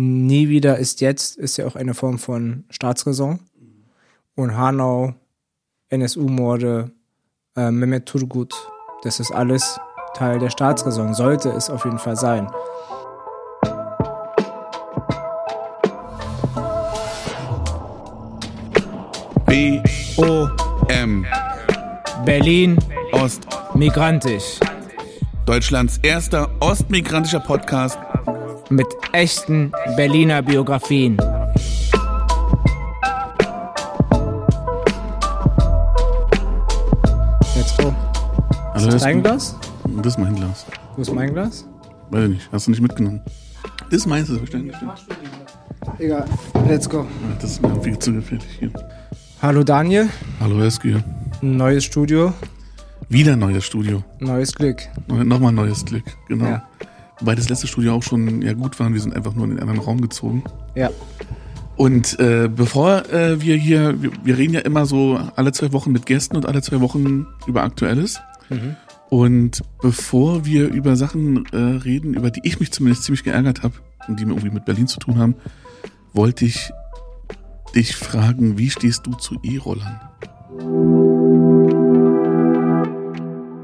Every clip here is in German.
Nie wieder ist jetzt ist ja auch eine Form von Staatsräson. Und Hanau, NSU-Morde, äh, Mehmet Turgut, das ist alles Teil der Staatsräson. Sollte es auf jeden Fall sein. B O M Berlin, Ost migrantisch. Deutschlands erster ostmigrantischer Podcast. Mit echten Berliner Biografien. Let's go. Also Ist das das, dein Glas? das ist mein Glas. Wo ist mein Glas? Weiß ich nicht. Hast du nicht mitgenommen? Das ist meins, selbstverständlich. Egal. Let's go. Das ist mir viel zu gefährlich hier. Hallo Daniel. Hallo Eski. Neues Studio, Wieder neues Studio. neues Glück. Neu- Nochmal neues Glück. Genau. Ja. Wobei das letzte Studio auch schon ja gut war. Wir sind einfach nur in den anderen Raum gezogen. Ja. Und äh, bevor äh, wir hier, wir, wir reden ja immer so alle zwei Wochen mit Gästen und alle zwei Wochen über Aktuelles. Mhm. Und bevor wir über Sachen äh, reden, über die ich mich zumindest ziemlich geärgert habe und die mir irgendwie mit Berlin zu tun haben, wollte ich dich fragen, wie stehst du zu E-Rollern?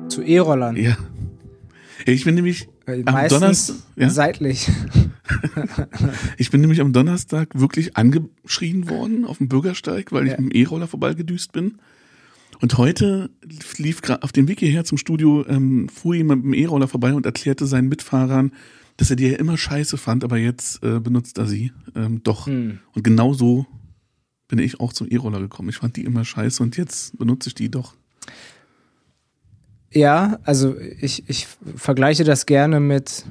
Zu E-Rollern. Ja. Ich bin nämlich am Meistens Donnerstag, ja? seitlich. ich bin nämlich am Donnerstag wirklich angeschrien worden auf dem Bürgersteig, weil ich Ja. mit dem E-Roller vorbeigedüst bin. Und heute lief gerade auf dem Weg hierher zum Studio, ähm, fuhr jemand mit dem E-Roller vorbei und erklärte seinen Mitfahrern, dass er die ja immer scheiße fand, aber jetzt äh, benutzt er sie ähm, doch. Hm. Und genau so bin ich auch zum E-Roller gekommen. Ich fand die immer scheiße und jetzt benutze ich die doch. Ja, also ich, ich vergleiche das gerne mit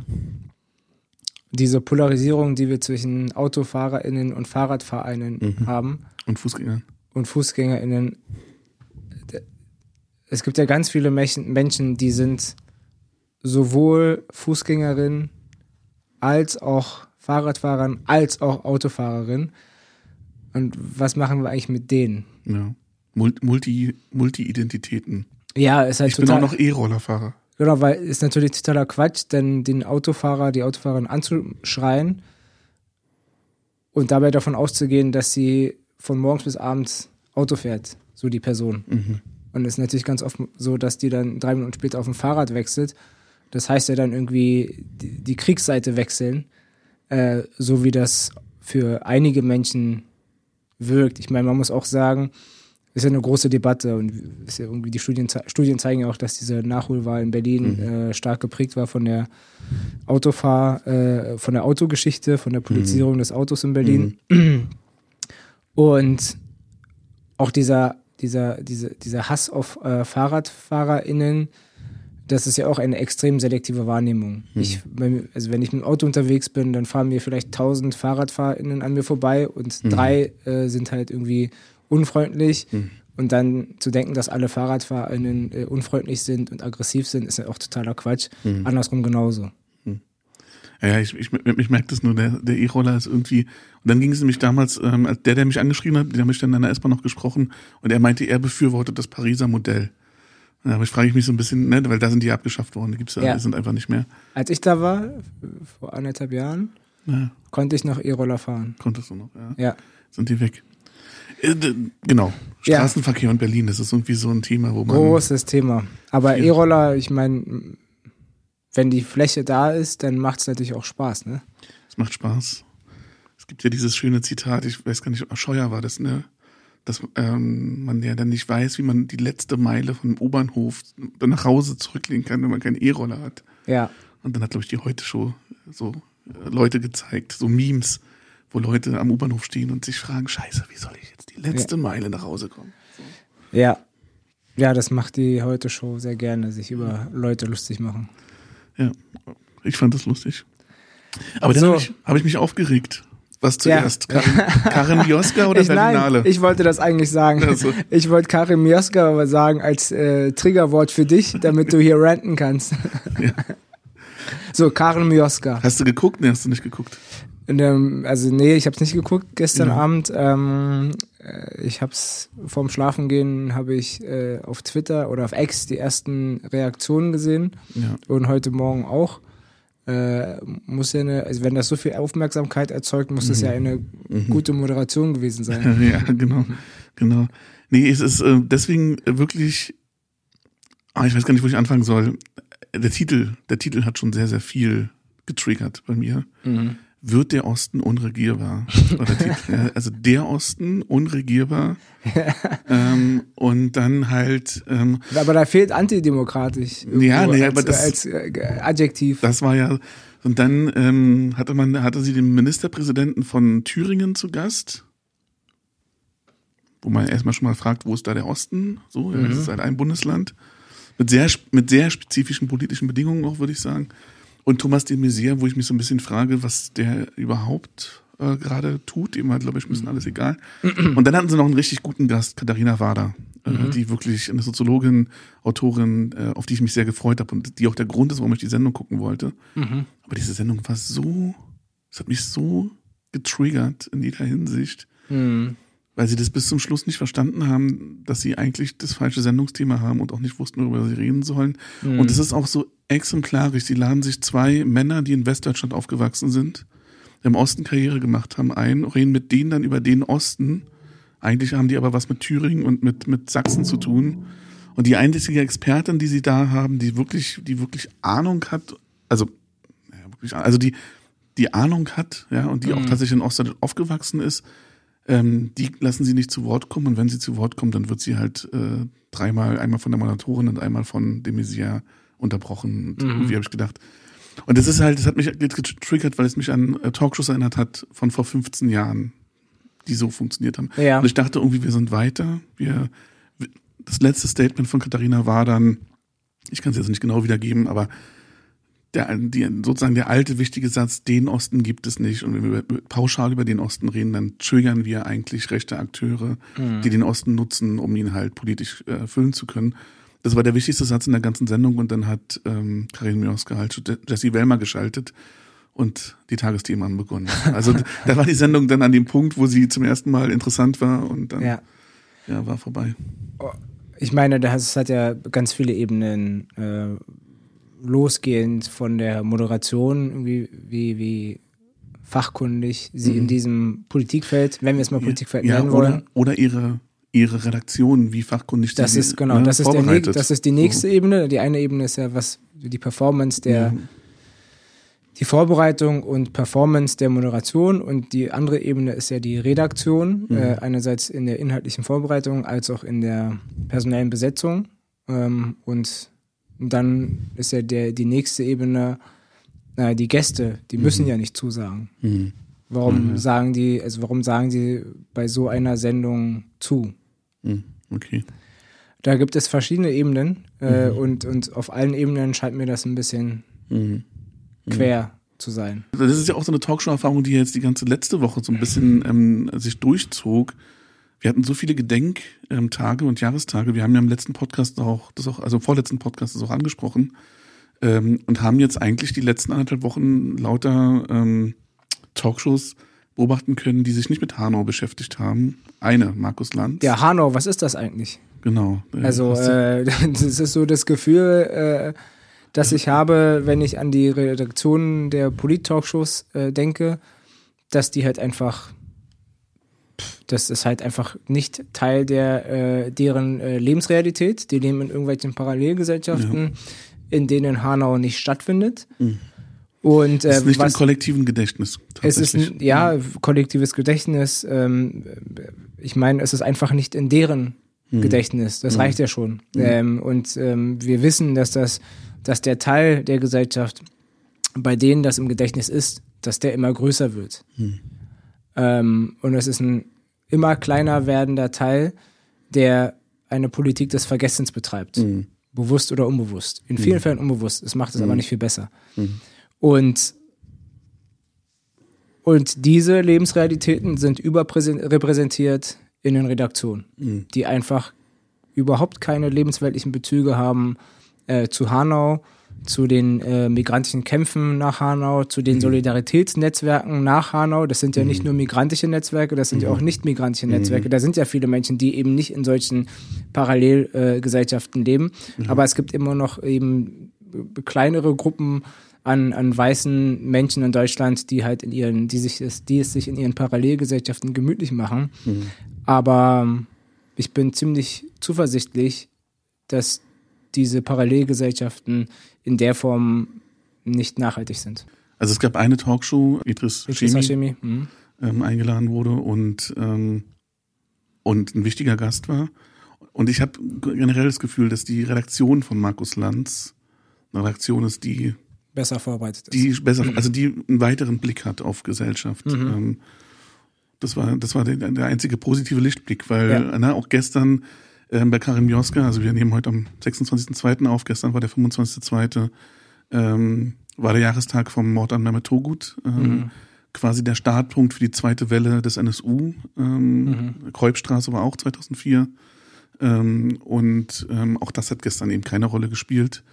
dieser Polarisierung, die wir zwischen AutofahrerInnen und Fahrradfahrerin Mhm. haben Und Fußgängern. und FußgängerInnen. Es gibt ja ganz viele Menschen, die sind sowohl Fußgängerin als auch Fahrradfahrerin als auch Autofahrerin. Und was machen wir eigentlich mit denen? Ja. Mul- Multi, Multi-Identitäten. Ja, ist halt Ich bin total. auch noch E-Rollerfahrer. Genau, weil ist natürlich totaler Quatsch, denn den Autofahrer, die Autofahrerin anzuschreien und dabei davon auszugehen, dass sie von morgens bis abends Auto fährt, so die Person. Mhm. Und es ist natürlich ganz oft so, dass die dann drei Minuten später auf dem Fahrrad wechselt. Das heißt ja dann irgendwie die, die Kriegsseite wechseln, äh, so wie das für einige Menschen wirkt. Ich meine, man muss auch sagen, ist ja eine große Debatte und ist ja irgendwie die Studien, Studien zeigen ja auch, dass diese Nachholwahl in Berlin äh, stark geprägt war von der Autofahr, äh, von der Autogeschichte, von der Politisierung des Autos in Berlin. Und auch dieser, dieser, diese, dieser Hass auf äh, FahrradfahrerInnen, das ist ja auch eine extrem selektive Wahrnehmung. Ich, bei mir- also wenn ich mit dem Auto unterwegs bin, dann fahren mir vielleicht tausend FahrradfahrerInnen an mir vorbei und drei äh, sind halt irgendwie unfreundlich. Und dann zu denken, dass alle FahrradfahrerInnen äh, unfreundlich sind und aggressiv sind, ist ja auch totaler Quatsch. Andersrum genauso. Ja, ja, ich, ich, ich merke das nur, der, E-Roller ist irgendwie. Und dann ging es nämlich damals, ähm, der, der mich angeschrieben hat, der habe ich dann in der S-Bahn noch gesprochen und er meinte, er befürwortet das Pariser Modell. Ja, aber ich frage mich so ein bisschen, ne, weil da sind die abgeschafft worden, die gibt's ja, Ja. die sind einfach nicht mehr. Als ich da war, vor anderthalb Jahren, Ja, konnte ich noch E-Roller fahren. konntest du noch, ja. Ja. Sind die weg. Äh, Genau. Ja. Straßenverkehr in Berlin, das ist irgendwie so ein Thema, wo man. Großes Thema. Aber. E-Roller, ich meine, wenn die Fläche da ist, dann macht es natürlich auch Spaß, ne? Es macht Spaß. Es gibt ja dieses schöne Zitat, ich weiß gar nicht, Scheuer war das, ne? Dass ähm, man ja dann nicht weiß, wie man die letzte Meile vom U-Bahnhof nach Hause zurücklegen kann, wenn man keinen E-Roller hat. Ja. Und dann hat, glaube ich, die Heute-Show so äh, Leute gezeigt, so Memes, wo Leute am U-Bahnhof stehen und sich fragen, scheiße, wie soll ich jetzt die letzte Meile nach Hause kommen? Ja. Ja, das macht die Heute-Show sehr gerne, sich über Leute lustig machen. Ja, ich fand das lustig. Aber dann So. habe ich, hab ich mich aufgeregt. Was Ja. zuerst? Karin, Karin Mioska oder ich, nein, Berlinale? ich wollte das eigentlich sagen. Ach so. Ich wollte Karim Mioska aber sagen als äh, Triggerwort für dich, damit du hier ranten kannst. So, Karin Mioska. Hast du geguckt? Nee, hast du nicht geguckt. In dem, also nee, ich habe es nicht geguckt gestern Ja. Abend. Ähm, äh, ich habe es vorm Schlafengehen habe ich äh, auf Twitter oder auf X die ersten Reaktionen gesehen Ja. und heute Morgen auch. äh, muss ja eine, also wenn das so viel Aufmerksamkeit erzeugt, muss das ja Mhm. eine gute Moderation gewesen sein. ja, genau, genau. Nee, es ist äh, deswegen wirklich, ah, ich weiß gar nicht, wo ich anfangen soll. Der Titel, der Titel hat schon sehr, sehr viel getriggert bei mir. Mhm. Wird der Osten unregierbar? Die, ja, also der Osten unregierbar. ähm, und dann halt, ähm, Aber da fehlt antidemokratisch. Ja, nee, als, aber das- als äh, Adjektiv. Das war ja, und dann ähm, hatte man, hatte sie den Ministerpräsidenten von Thüringen zu Gast, wo man erstmal schon mal fragt, wo ist da der Osten? So, ja, das ist halt ein Bundesland. Mit sehr, mit sehr spezifischen politischen Bedingungen auch, würde ich sagen. Und Thomas de Maizière, wo ich mich so ein bisschen frage, was der überhaupt äh, gerade tut. Ihm war, glaube ich, bisschen alles egal. Und dann hatten sie noch einen richtig guten Gast, Katharina Wader, äh, die wirklich eine Soziologin, Autorin, äh, auf die ich mich sehr gefreut habe und die auch der Grund ist, warum ich die Sendung gucken wollte. Aber diese Sendung war so, es hat mich so getriggert in jeder Hinsicht, Mhm. Weil sie das bis zum Schluss nicht verstanden haben, dass sie eigentlich das falsche Sendungsthema haben und auch nicht wussten, worüber sie reden sollen. Und es ist auch so exemplarisch. Sie laden sich zwei Männer, die in Westdeutschland aufgewachsen sind, im Osten Karriere gemacht haben, ein, reden mit denen dann über den Osten. Eigentlich haben die aber was mit Thüringen und mit, mit Sachsen zu tun. Und die einzige Expertin, die sie da haben, die wirklich, die wirklich Ahnung hat, also, ja, wirklich, also die, die Ahnung hat, ja, und die auch tatsächlich in Ostdeutschland aufgewachsen ist, ähm, die lassen sie nicht zu Wort kommen. Und wenn sie zu Wort kommt, dann wird sie halt äh, dreimal, einmal von der Moderatorin und einmal von dem Messier unterbrochen. Und irgendwie habe ich gedacht. Und das ist halt, das hat mich jetzt getriggert, weil es mich an äh, Talkshows erinnert hat von vor 15 Jahren, die so funktioniert haben. Ja. Und ich dachte irgendwie, wir sind weiter. Wir, das letzte Statement von Katharina war dann, ich kann es jetzt nicht genau wiedergeben, aber der, die, sozusagen der alte wichtige Satz, den Osten gibt es nicht. Und wenn wir pauschal über den Osten reden, dann triggern wir eigentlich rechte Akteure, die den Osten nutzen, um ihn halt politisch äh, füllen zu können. Das war der wichtigste Satz in der ganzen Sendung und dann hat ähm, Karin Mioska halt Jesse Wellmer geschaltet und die Tagesthemen haben begonnen. Also da war die Sendung dann an dem Punkt, wo sie zum ersten Mal interessant war und dann Ja. ja, war vorbei. Ich meine, das hat ja ganz viele Ebenen, äh, losgehend von der Moderation, wie, wie, wie fachkundig sie in diesem Politikfeld, wenn wir es mal Politikfeld Mhm. ja, nennen wollen. oder, oder ihre, ihre Redaktion, wie fachkundig Das sie ist genau, ne, das ist der das ist die nächste Ebene. Die eine Ebene ist ja was die Performance der die Vorbereitung und Performance der Moderation und die andere Ebene ist ja die Redaktion, äh, einerseits in der inhaltlichen Vorbereitung als auch in der personellen Besetzung ähm, und dann ist ja der die nächste Ebene äh, die Gäste, die müssen ja nicht zusagen. Mhm. Warum sagen die, also warum sagen die bei so einer Sendung zu? Mhm. Okay. Da gibt es verschiedene Ebenen äh, und, und auf allen Ebenen scheint mir das ein bisschen Mhm. quer zu sein. Das ist ja auch so eine Talkshow-Erfahrung, die jetzt die ganze letzte Woche so ein bisschen ähm, sich durchzog. Wir hatten so viele Gedenktage und Jahrestage. Wir haben ja im letzten Podcast auch, das auch, also im vorletzten Podcast das auch angesprochen ähm, und haben jetzt eigentlich die letzten anderthalb Wochen lauter ähm, Talkshows beobachten können, die sich nicht mit Hanau beschäftigt haben. Eine, Markus Lanz. Ja, Hanau, was ist das eigentlich? Genau. Äh, Also, äh, das ist so das Gefühl, äh, das ich habe, wenn ich an die Redaktionen der Polit-Talkshows äh, denke, dass die halt einfach, das ist halt einfach nicht Teil der äh, deren äh, Lebensrealität. Die leben in irgendwelchen Parallelgesellschaften, in denen Hanau nicht stattfindet. Und das äh, ist nicht was, im kollektiven Gedächtnis. es ist ein, ja kollektives Gedächtnis. Ähm, ich meine, es ist einfach nicht in deren Mhm. Gedächtnis. Das reicht ja schon. Ähm, und ähm, wir wissen, dass das, dass der Teil der Gesellschaft, bei denen das im Gedächtnis ist, dass der immer größer wird. Mhm. Ähm, und es ist ein immer kleiner werdender Teil, der eine Politik des Vergessens betreibt. Mhm. Bewusst oder unbewusst. In vielen Fällen unbewusst. Es macht es Mhm. aber nicht viel besser. Und und diese Lebensrealitäten sind überrepräsentiert in den Redaktionen, Mhm. die einfach überhaupt keine lebensweltlichen Bezüge haben äh, zu Hanau, zu den äh, migrantischen Kämpfen nach Hanau, zu Mhm. den Solidaritätsnetzwerken nach Hanau. Das sind ja nicht nur migrantische Netzwerke, das sind Mhm. ja auch nicht migrantische Netzwerke. Da sind ja viele Menschen, die eben nicht in solchen Parallelgesellschaften äh, leben. Mhm. Aber es gibt immer noch eben kleinere Gruppen an, an weißen Menschen in Deutschland, die halt in ihren, die sich die es sich in ihren Parallelgesellschaften gemütlich machen. Mhm. Aber ich bin ziemlich zuversichtlich, dass diese Parallelgesellschaften in der Form nicht nachhaltig sind. Also es gab eine Talkshow, Idris Idris Hashemi, mhm. ähm, eingeladen wurde und, ähm, und ein wichtiger Gast war. Und ich habe generell das Gefühl, dass die Redaktion von Markus Lanz eine Redaktion ist, die, besser vorbereitet ist. die besser, also die einen weiteren Blick hat auf Gesellschaft. Mhm. Ähm, das war, das war der, der einzige positive Lichtblick, weil Ja. na, auch gestern ähm, bei Karim Joska, also wir nehmen heute am 26.02. auf, gestern war der 25.02., ähm, war der Jahrestag vom Mord an Mehmet Togut, ähm, Mhm. quasi der Startpunkt für die zweite Welle des NSU. Ähm, Mhm. Kreuzstraße war auch 2004. Ähm, und ähm, auch das hat gestern eben keine Rolle gespielt.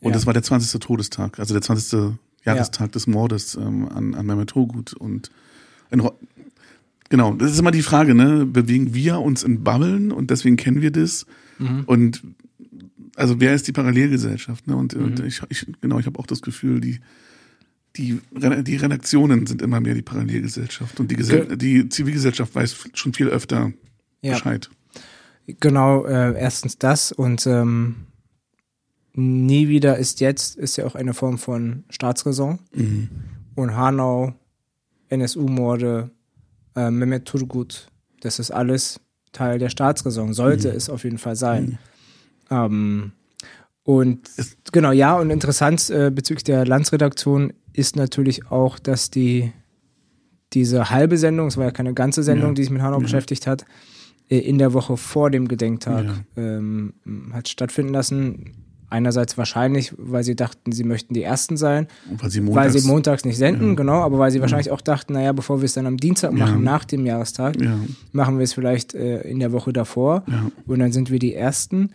Und Ja. das war der 20. Todestag, also der 20. Jahrestag des Mordes ähm, an, an Mehmet Togut. Und ein, genau, das ist immer die Frage, ne? Bewegen wir uns in Bubblen und deswegen kennen wir das? Mhm. Und also wer ist die Parallelgesellschaft? Ne? Und, und Mhm. ich, ich genau, ich habe auch das Gefühl, die die, die Redaktionen sind immer mehr die Parallelgesellschaft und die, Gesell Ge- die Zivilgesellschaft weiß schon viel öfter Ja, Bescheid. genau, äh, erstens das und ähm, nie wieder ist jetzt, ist ja auch eine Form von Staatsräson. Mhm. und Hanau, NSU-Morde, äh, Mehmet Turgut, das ist alles Teil der Staatsräson, sollte es auf jeden Fall sein. Ähm, und Es- genau, ja, und interessant äh, bezüglich der Landsredaktion ist natürlich auch, dass die diese halbe Sendung, es war ja keine ganze Sendung, Ja. die sich mit Hanau Ja. beschäftigt hat, äh, in der Woche vor dem Gedenktag Ja. ähm, hat stattfinden lassen. Einerseits wahrscheinlich, weil sie dachten, sie möchten die Ersten sein, weil sie weil montags, sie montags nicht senden, Ja. genau, aber weil sie wahrscheinlich auch dachten, naja, bevor wir es dann am Dienstag Ja. machen, nach dem Jahrestag, ja, machen wir es vielleicht äh, in der Woche davor ja, und dann sind wir die Ersten.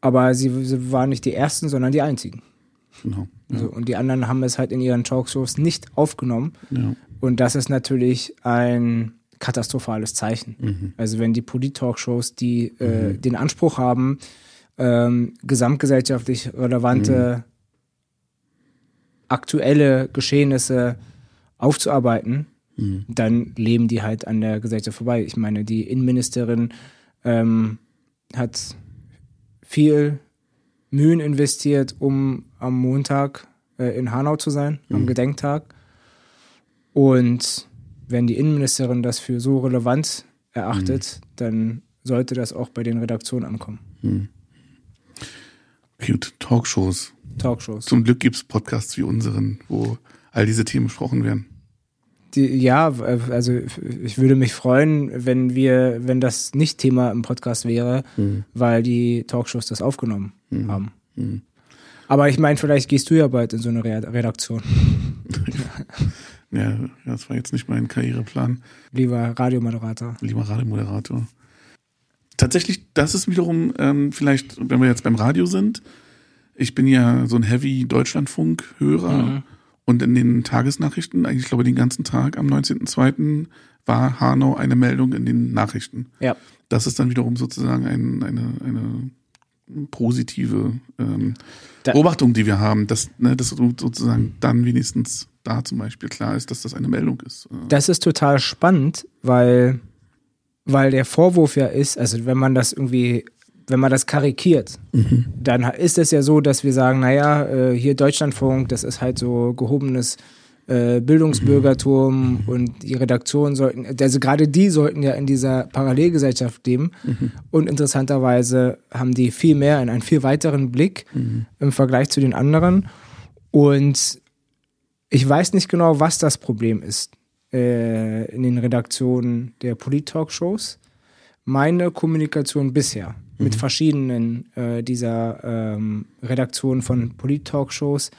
Aber sie, sie waren nicht die Ersten, sondern die Einzigen. genau. Ja, So, und die anderen haben es halt in ihren Talkshows nicht aufgenommen. ja, Und das ist natürlich ein katastrophales Zeichen. mhm, Also wenn die Polit-Talkshows, die äh, den Anspruch haben, ähm, gesamtgesellschaftlich relevante aktuelle Geschehnisse aufzuarbeiten, mhm, dann leben die halt an der Gesellschaft vorbei. Ich meine, die Innenministerin ähm, hat viel Mühen investiert, um am Montag äh, in Hanau zu sein, am Gedenktag. Und wenn die Innenministerin das für so relevant erachtet, dann sollte das auch bei den Redaktionen ankommen. Mhm. Cute Talkshows. Talkshows. Zum Glück gibt's Podcasts wie unseren, wo all diese Themen besprochen werden. Die, ja, also ich würde mich freuen, wenn wir, wenn das nicht Thema im Podcast wäre, weil die Talkshows das aufgenommen haben. Mhm. Aber ich meine, vielleicht gehst du ja bald in so eine Re- Redaktion, Ja, das war jetzt nicht mein Karriereplan. lieber Radiomoderator. lieber Radiomoderator. Tatsächlich, das ist wiederum ähm, vielleicht, wenn wir jetzt beim Radio sind, ich bin ja so ein Heavy Deutschlandfunk-Hörer Mhm. und in den Tagesnachrichten, eigentlich glaube ich den ganzen Tag am 19.02. war Hanau eine Meldung in den Nachrichten. Ja. Das ist dann wiederum sozusagen ein, eine, eine positive ähm, Da- Beobachtung, die wir haben, dass, ne, dass sozusagen dann wenigstens da zum Beispiel klar ist, dass das eine Meldung ist. Das ist total spannend, weil, weil der Vorwurf ja ist, also wenn man das irgendwie, wenn man das karikiert, dann ist es ja so, dass wir sagen, naja, äh, hier Deutschlandfunk, das ist halt so gehobenes äh, Bildungsbürgertum und die Redaktionen sollten, also gerade die sollten ja in dieser Parallelgesellschaft leben. Und interessanterweise haben die viel mehr, einen viel weiteren Blick im Vergleich zu den anderen. Und ich weiß nicht genau, was das Problem ist äh, in den Redaktionen der Polit-Talkshows. Meine Kommunikation bisher mit verschiedenen äh, dieser ähm, Redaktionen von Polit-Talkshows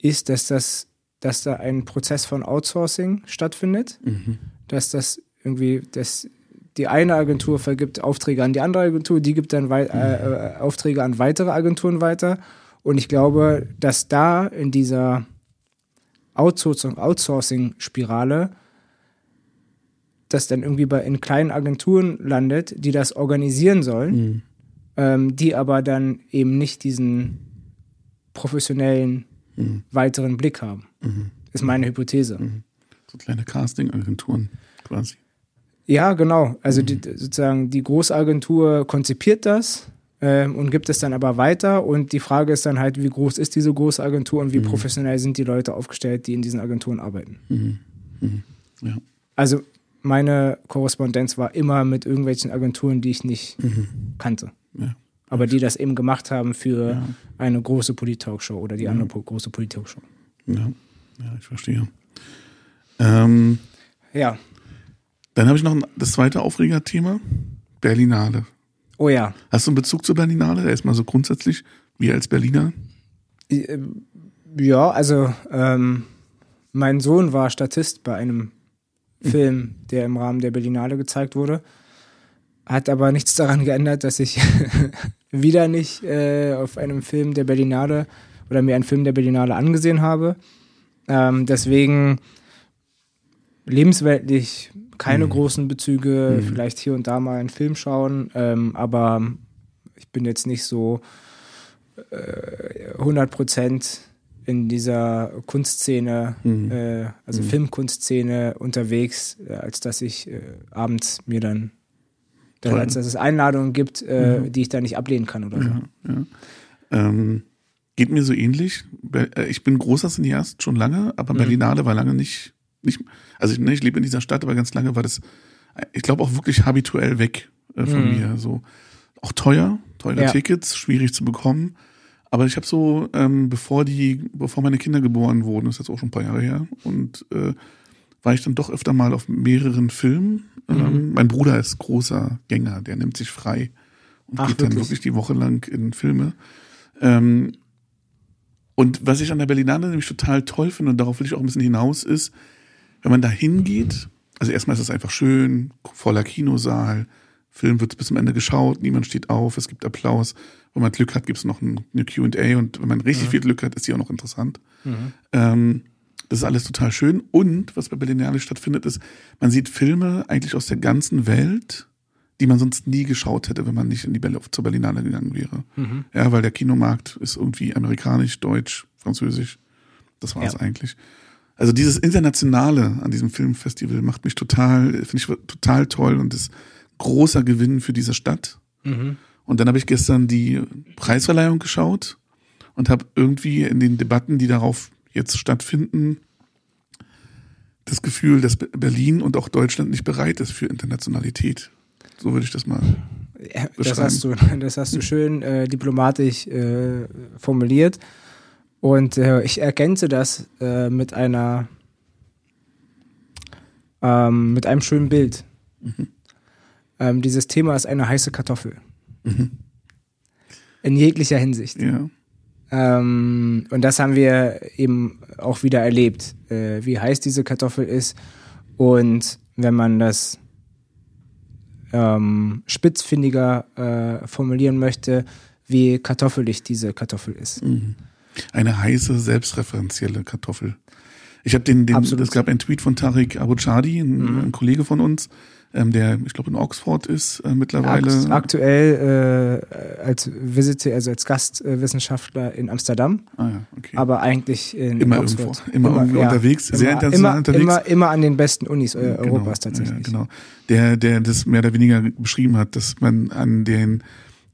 ist, dass das, dass da ein Prozess von Outsourcing stattfindet, dass das irgendwie, dass die eine Agentur vergibt Aufträge an die andere Agentur, die gibt dann äh, äh, Aufträge an weitere Agenturen weiter. Und ich glaube, dass da in dieser Outsourcing, Outsourcing-Spirale das dann irgendwie bei, in kleinen Agenturen landet, die das organisieren sollen, Mhm. ähm, die aber dann eben nicht diesen professionellen weiteren Blick haben. Ist meine Hypothese. So kleine Casting-Agenturen quasi. Ja, genau. Also die, sozusagen die Großagentur konzipiert das ähm, und gibt es dann aber weiter. Und die Frage ist dann halt, wie groß ist diese Großagentur und wie professionell sind die Leute aufgestellt, die in diesen Agenturen arbeiten. Ja. Also meine Korrespondenz war immer mit irgendwelchen Agenturen, die ich nicht kannte. Ja. Aber die das eben gemacht haben für Ja. eine große Polit-Talkshow oder die andere po- große Polit-Talkshow. Ja, ja, ich verstehe. Ähm, Ja. dann habe ich noch ein, das zweite Aufregerthema, Berlinale. Oh ja. Hast du einen Bezug zur Berlinale? Erstmal so grundsätzlich, wir als Berliner? Ja, also ähm, mein Sohn war Statist bei einem Film, der im Rahmen der Berlinale gezeigt wurde. Hat aber nichts daran geändert, dass ich wieder nicht äh, auf einem Film der Berlinale oder mir einen Film der Berlinale angesehen habe. Ähm, deswegen lebensweltlich keine großen Bezüge, vielleicht hier und da mal einen Film schauen, ähm, aber ich bin jetzt nicht so äh, 100 Prozent in dieser Kunstszene, äh, also Filmkunstszene unterwegs, äh, als dass ich äh, abends mir dann, dann als dass es Einladungen gibt, äh, die ich da nicht ablehnen kann oder so. Ähm, geht mir so ähnlich. Äh, Ich bin großer Cineast schon lange, aber Berlinale war lange nicht, nicht also ich, ne, ich lebe in dieser Stadt, aber ganz lange war das, ich glaube auch wirklich habituell weg äh, von mir. So auch teuer, teure Ja. Tickets, schwierig zu bekommen. Aber ich habe so, ähm, bevor die, bevor meine Kinder geboren wurden, ist jetzt auch schon ein paar Jahre her, und äh, war ich dann doch öfter mal auf mehreren Filmen. Ähm, mein Bruder ist großer Gänger, der nimmt sich frei und Ach, geht dann wirklich? wirklich die Woche lang in Filme. Ähm, und was ich an der Berlinale nämlich total toll finde, und darauf will ich auch ein bisschen hinaus, ist, wenn man da hingeht, also erstmal ist es einfach schön, voller Kinosaal, Film wird bis zum Ende geschaut, niemand steht auf, es gibt Applaus. Wenn man Glück hat, gibt es noch ein, eine QA und wenn man richtig viel Glück hat, ist die auch noch interessant. Ähm, das ist alles total schön. Und was bei Berlinale stattfindet, ist, man sieht Filme eigentlich aus der ganzen Welt, die man sonst nie geschaut hätte, wenn man nicht in die Berl zur Berlinale gegangen wäre. Ja, weil der Kinomarkt ist irgendwie amerikanisch, deutsch, französisch. Das war es Ja. eigentlich. Also dieses Internationale an diesem Filmfestival macht mich total, finde ich total toll und ist großer Gewinn für diese Stadt. Und dann habe ich gestern die Preisverleihung geschaut und habe irgendwie in den Debatten, die darauf jetzt stattfinden, das Gefühl, dass Be- Berlin und auch Deutschland nicht bereit ist für Internationalität. So würde ich das mal. Ja, das, beschreiben. hast du, das hast du schön äh, diplomatisch äh, formuliert. Und äh, ich ergänze das äh, mit einer ähm, mit einem schönen Bild. Ähm, dieses Thema ist eine heiße Kartoffel. In jeglicher Hinsicht. Ja. Ähm, und das haben wir eben auch wieder erlebt, äh, wie heiß diese Kartoffel ist. Und wenn man das ähm, spitzfindiger äh, formulieren möchte, wie kartoffelig diese Kartoffel ist. Eine heiße, selbstreferenzielle Kartoffel. Ich habe den, den Absolut. es gab einen Tweet von Tariq Abuchadi, ein, ein Kollege von uns, ähm, der, ich glaube, in Oxford ist äh, mittlerweile. Akt, aktuell äh, als Visitor, also als Gastwissenschaftler in Amsterdam, ah, ja, okay. aber eigentlich in Immer Oxford. irgendwo, immer irgendwo unterwegs, sehr immer, international immer, unterwegs. Immer, immer an den besten Unis äh, Genau, Europas tatsächlich. Ja, genau. Der, der das mehr oder weniger beschrieben hat, dass man an den,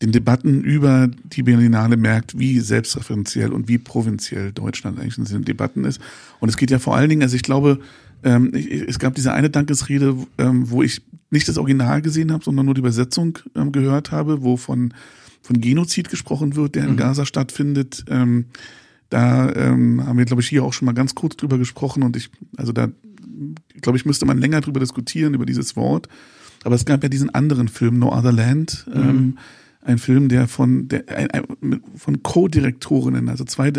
den Debatten über die Berlinale merkt, wie selbstreferenziell und wie provinziell Deutschland eigentlich in diesen Debatten ist. Und es geht ja vor allen Dingen, also ich glaube, ähm, ich, es gab diese eine Dankesrede, ähm, wo ich nicht das Original gesehen habe, sondern nur die Übersetzung ähm, gehört habe, wo von, von Genozid gesprochen wird, der in Gaza stattfindet. Ähm, da ähm, haben wir, glaube ich, hier auch schon mal ganz kurz drüber gesprochen und ich, also da, glaube ich, müsste man länger drüber diskutieren, über dieses Wort. Aber es gab ja diesen anderen Film, No Other Land, ähm, ein Film, der von, der, ein, ein, von Co-Direktorinnen, also zwei,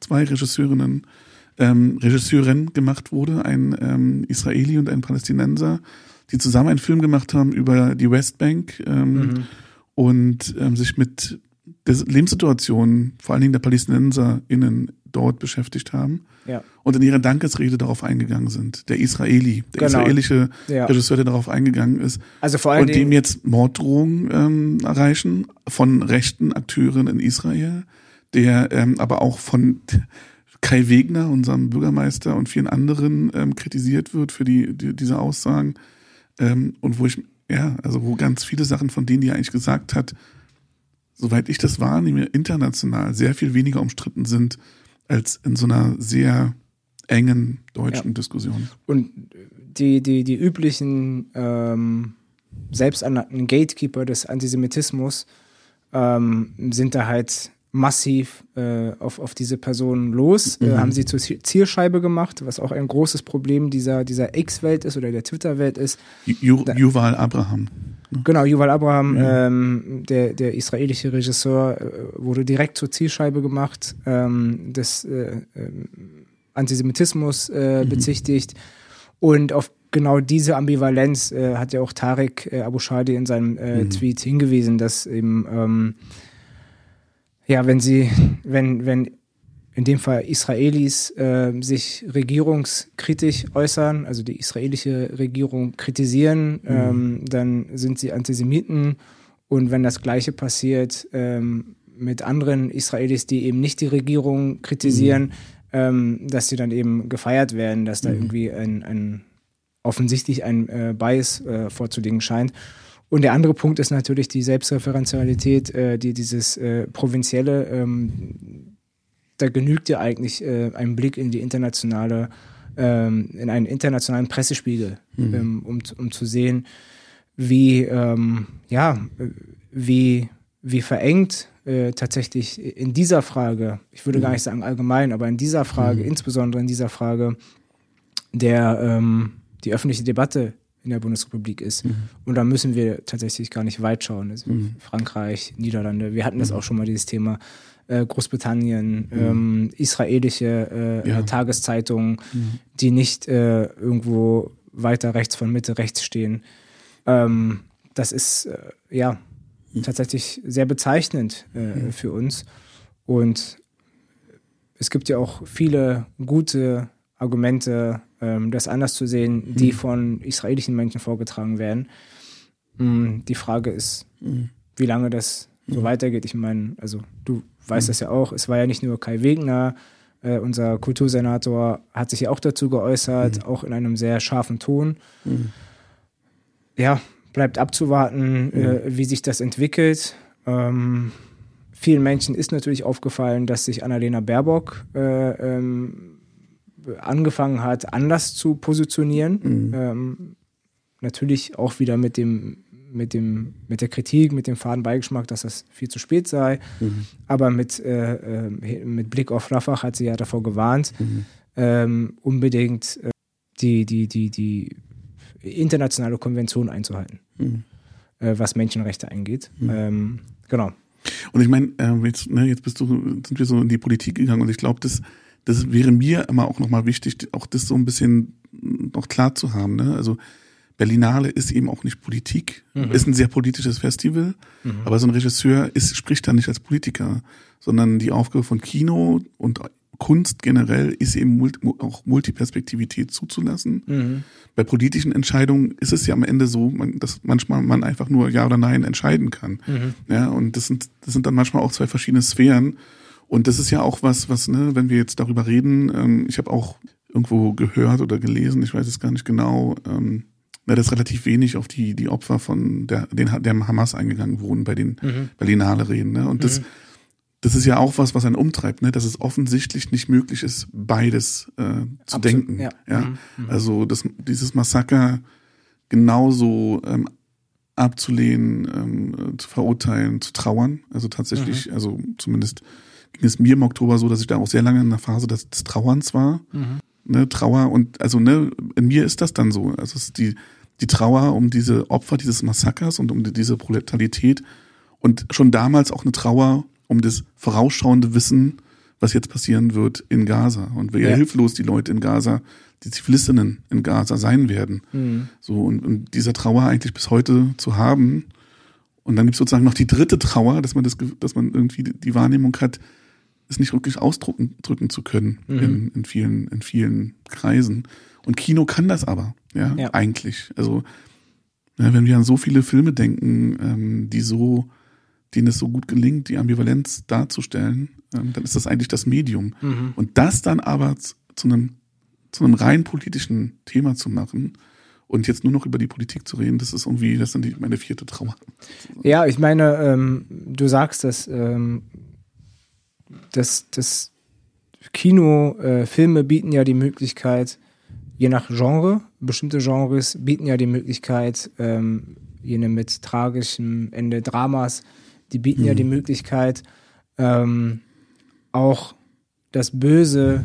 zwei Regisseurinnen, ähm, Regisseurin gemacht wurde, ein ähm, Israeli und ein Palästinenser, die zusammen einen Film gemacht haben über die Westbank ähm, und ähm, sich mit der Lebenssituation, vor allen Dingen der PalästinenserInnen dort beschäftigt haben Ja. und in ihrer Dankesrede darauf eingegangen sind. Der Israeli, der Genau. israelische Ja. Regisseur, der darauf eingegangen ist Also vor allen und dem jetzt Morddrohungen ähm, erreichen von rechten Akteuren in Israel, der ähm, aber auch von Kai Wegner, unserem Bürgermeister und vielen anderen ähm, kritisiert wird für die, die diese Aussagen. Ähm, und wo ich, ja, also wo ganz viele Sachen von denen, die er eigentlich gesagt hat, soweit ich das wahrnehme, international sehr viel weniger umstritten sind als in so einer sehr engen deutschen ja. Diskussion. Und die, die, die üblichen ähm, selbsternannten Gatekeeper des Antisemitismus ähm, sind da halt massiv äh, auf, auf diese Person los, äh, mhm. äh, haben sie zur Zielscheibe gemacht, was auch ein großes Problem dieser, dieser X-Welt ist oder der Twitter-Welt ist. Ju, Yuval Abraham. Ne? Genau, Yuval Abraham, ja. ähm, der, der israelische Regisseur, äh, wurde direkt zur Zielscheibe gemacht, ähm, des äh, ähm, Antisemitismus äh, mhm. bezichtigt. Und auf genau diese Ambivalenz hat ja auch Tarek äh, Abu Shadi in seinem mhm. Tweet hingewiesen, dass eben ähm, ja, wenn sie, wenn, wenn in dem Fall Israelis äh, sich regierungskritisch äußern, also die israelische Regierung kritisieren, mhm. ähm, dann sind sie Antisemiten. Und wenn das Gleiche passiert ähm, mit anderen Israelis, die eben nicht die Regierung kritisieren, mhm. ähm, dass sie dann eben gefeiert werden, dass da mhm. irgendwie ein, ein offensichtlich ein äh, Bias äh, vorzulegen scheint. Und der andere Punkt ist natürlich die Selbstreferenzialität, äh, die dieses äh, provinzielle, ähm, da genügt ja eigentlich äh, ein Blick in die internationale, ähm, in einen internationalen Pressespiegel, mhm. ähm, um, um zu sehen, wie, ähm, ja, wie, wie verengt äh, tatsächlich in dieser Frage, ich würde mhm. gar nicht sagen allgemein, aber in dieser Frage, mhm. insbesondere in dieser Frage, der, ähm, die öffentliche Debatte in der Bundesrepublik ist. Mhm. Und da müssen wir tatsächlich gar nicht weit schauen. Also mhm. Frankreich, Niederlande, wir hatten das mhm. auch schon mal, dieses Thema. Äh, Großbritannien, mhm. ähm, israelische äh, ja. Tageszeitungen, mhm. die nicht äh, irgendwo weiter rechts von Mitte rechts stehen. Ähm, das ist äh, ja mhm. tatsächlich sehr bezeichnend äh, für uns. Und es gibt ja auch viele gute Argumente, ähm, das anders zu sehen, mhm. die von israelischen Menschen vorgetragen werden. Mhm. Die Frage ist, mhm. wie lange das so mhm. weitergeht. Ich meine, also du weißt mhm. das ja auch, es war ja nicht nur Kai Wegner, äh, unser Kultursenator hat sich ja auch dazu geäußert, mhm. auch in einem sehr scharfen Ton. Ja, bleibt abzuwarten, äh, wie sich das entwickelt. Ähm, vielen Menschen ist natürlich aufgefallen, dass sich Annalena Baerbock äh, ähm, angefangen hat, anders zu positionieren. Mhm. Ähm, natürlich auch wieder mit dem, mit dem, mit der Kritik, mit dem faden Beigeschmack, dass das viel zu spät sei. Mhm. Aber mit, äh, äh, mit Blick auf Rafah hat sie ja davor gewarnt, mhm. ähm, unbedingt äh, die, die, die, die internationale Konvention einzuhalten, mhm. äh, was Menschenrechte angeht. Mhm. Ähm, genau. Und ich meine, äh, jetzt, ne, jetzt bist du, sind wir so in die Politik gegangen und ich glaube, das das wäre mir immer auch nochmal wichtig, auch das so ein bisschen noch klar zu haben. Ne? Also Berlinale ist eben auch nicht Politik, mhm. ist ein sehr politisches Festival, mhm. aber so ein Regisseur ist, spricht da nicht als Politiker, sondern die Aufgabe von Kino und Kunst generell ist eben auch Multiperspektivität zuzulassen. Mhm. Bei politischen Entscheidungen ist es ja am Ende so, dass manchmal man einfach nur Ja oder Nein entscheiden kann. Mhm. Ja, und das sind, das sind dann manchmal auch zwei verschiedene Sphären. Und das ist ja auch was, was, ne, wenn wir jetzt darüber reden, ähm, ich habe auch irgendwo gehört oder gelesen, ich weiß es gar nicht genau, ähm, na, dass relativ wenig auf die, die Opfer von der, den, der Hamas eingegangen wurden bei den mhm. Berlinale Reden. Ne? Und mhm. das, das ist ja auch was, was einen umtreibt, ne? dass es offensichtlich nicht möglich ist, beides äh, zu Absolut, denken. Ja. ja? Mhm. mhm. Also das, dieses Massaker genauso ähm, abzulehnen, ähm, zu verurteilen, zu trauern. Also tatsächlich, mhm. also zumindest ging es mir im Oktober so, dass ich da auch sehr lange in der Phase des, des Trauerns war. Mhm. Ne, Trauer und also ne, in mir ist das dann so. Also es ist die, die Trauer um diese Opfer dieses Massakers und um diese Brutalität und schon damals auch eine Trauer um das vorausschauende Wissen, was jetzt passieren wird in Gaza und wie ja. hilflos die Leute in Gaza, die Zivilistinnen in Gaza sein werden. Mhm. So und, und dieser Trauer eigentlich bis heute zu haben. Und dann gibt es sozusagen noch die dritte Trauer, dass man das, dass man irgendwie die Wahrnehmung hat, es nicht wirklich ausdrücken drücken zu können mhm. in, in, vielen, in vielen Kreisen. Und Kino kann das aber, ja, ja. eigentlich. Also, ja, wenn wir an so viele Filme denken, ähm, die so denen es so gut gelingt, die Ambivalenz darzustellen, ähm, dann ist das eigentlich das Medium. Mhm. Und das dann aber zu, einem zu einem rein politischen Thema zu machen und jetzt nur noch über die Politik zu reden, das ist irgendwie, das ist meine vierte Trauer. Ja, ich meine, ähm, du sagst, dass ähm, das, das Kino, äh, Filme bieten ja die Möglichkeit, je nach Genre, bestimmte Genres bieten ja die Möglichkeit, ähm, jene mit tragischem Ende Dramas, die bieten ja die Möglichkeit, ähm, auch das Böse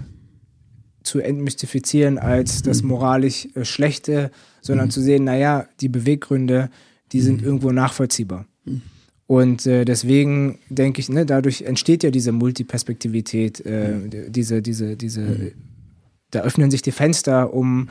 zu entmystifizieren als das moralisch äh, Schlechte, sondern zu sehen, naja, die Beweggründe, die sind irgendwo nachvollziehbar. Und äh, deswegen denke ich, ne, dadurch entsteht ja diese Multiperspektivität, äh, diese, diese, diese, da öffnen sich die Fenster, um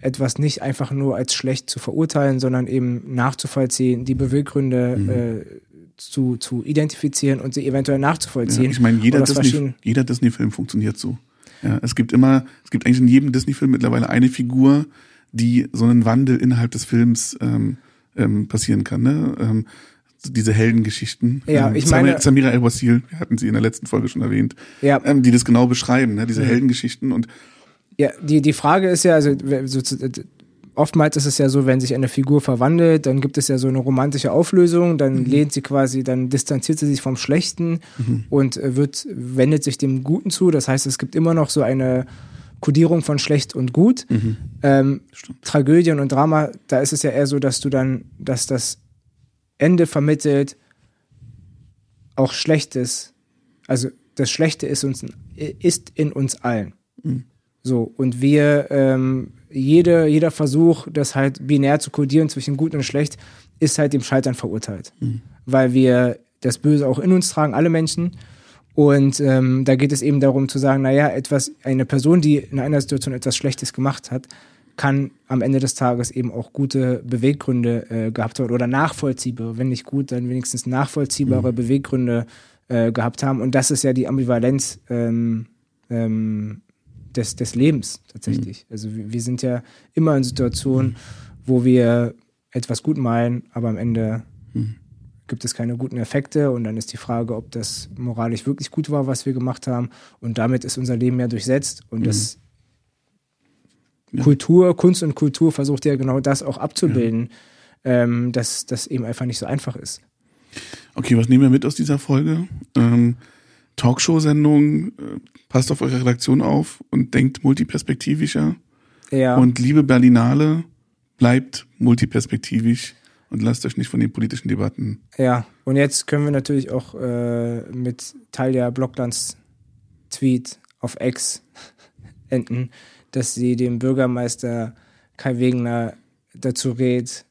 etwas nicht einfach nur als schlecht zu verurteilen, sondern eben nachzuvollziehen, die Beweggründe äh, zu, zu identifizieren und sie eventuell nachzuvollziehen. Ja, ich meine, jeder aus Disney, Disney-Film funktioniert so. Ja, es gibt immer, es gibt eigentlich in jedem Disney-Film mittlerweile eine Figur, die so einen Wandel innerhalb des Films ähm, ähm, passieren kann. Ne? Ähm, diese Heldengeschichten. Ja, ähm, ich Samira- meine- Samira El-Wasil, wir hatten sie in der letzten Folge schon erwähnt, Ja. ähm, die das genau beschreiben, ne? diese Heldengeschichten und Ja, die, die Frage ist ja, also oftmals ist es ja so, wenn sich eine Figur verwandelt, dann gibt es ja so eine romantische Auflösung, dann lehnt sie quasi, dann distanziert sie sich vom Schlechten und äh, wird, wendet sich dem Guten zu. Das heißt, es gibt immer noch so eine Kodierung von schlecht und gut. Ähm, Tragödien und Drama, da ist es ja eher so, dass du dann, dass das Ende vermittelt auch Schlechtes, also das Schlechte ist uns ist in uns allen. So, und wir, ähm, jede, jeder Versuch, das halt binär zu kodieren zwischen gut und schlecht, ist halt dem Scheitern verurteilt. Weil wir das Böse auch in uns tragen, alle Menschen. Und ähm, da geht es eben darum zu sagen, naja, etwas, eine Person, die in einer Situation etwas Schlechtes gemacht hat, kann am Ende des Tages eben auch gute Beweggründe äh, gehabt haben oder nachvollziehbare, wenn nicht gut, dann wenigstens nachvollziehbare Beweggründe äh, gehabt haben. Und das ist ja die Ambivalenz ähm, ähm, des, des Lebens tatsächlich. Also wir, wir sind ja immer in Situationen, wo wir etwas gut meinen, aber am Ende gibt es keine guten Effekte und dann ist die Frage, ob das moralisch wirklich gut war, was wir gemacht haben. Und damit ist unser Leben ja durchsetzt und das Ja. Kultur, Kunst und Kultur versucht ja genau das auch abzubilden, ähm, dass das eben einfach nicht so einfach ist. Okay, was nehmen wir mit aus dieser Folge? Ähm, Talkshow-Sendung, äh, passt auf eure Redaktion auf und denkt multiperspektivischer. Ja. Und liebe Berlinale, bleibt multiperspektivisch und lasst euch nicht von den politischen Debatten. Ja, und jetzt können wir natürlich auch äh, mit Talia Blocklands Tweet auf X enden, dass sie dem Bürgermeister Kai Wegener dazu rät,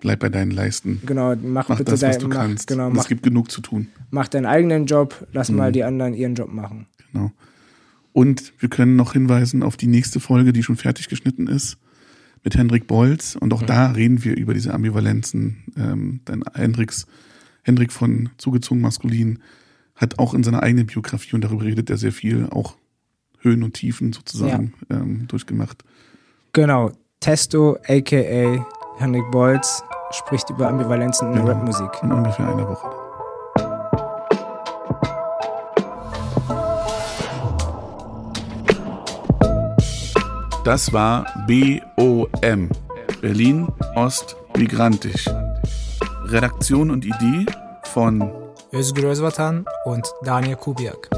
Bleib bei deinen Leisten. genau, mach, Mach bitte das, was dein, du mach, kannst. genau, Und mach, es gibt genug zu tun. mach deinen eigenen Job, lass Mhm. mal die anderen ihren Job machen. Genau. Und wir können noch hinweisen auf die nächste Folge, die schon fertig geschnitten ist, mit Hendrik Bolz. Und auch da reden wir über diese Ambivalenzen. Ähm, denn Hendriks, Hendrik von Zugezogen Maskulin hat auch in seiner eigenen Biografie, und darüber redet er sehr viel, auch Höhen und Tiefen sozusagen ähm, durchgemacht. Genau, Testo, aka Henrik Bolz, spricht über Ambivalenzen in der Genau. Rapmusik. In ungefähr einer Woche. Das war BOM, Berlin Ost Migrantisch. Redaktion und Idee von Özgür Özvatan und Daniel Kubiak.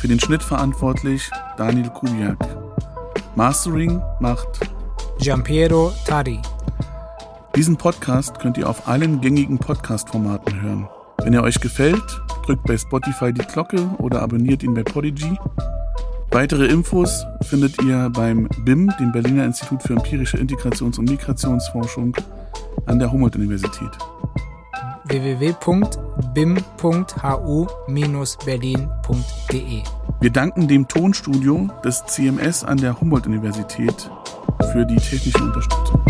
für den Schnitt verantwortlich Daniel Kubiak. Mastering macht Giampiero Tari. Diesen Podcast könnt ihr auf allen gängigen Podcast-Formaten hören. Wenn er euch gefällt, drückt bei Spotify die Glocke oder abonniert ihn bei Podigy. Weitere Infos findet ihr beim BIM, dem Berliner Institut für empirische Integrations- und Migrationsforschung an der Humboldt-Universität. www.bim.hu-berlin.de Wir danken dem Tonstudio des CMS an der Humboldt-Universität für die technische Unterstützung.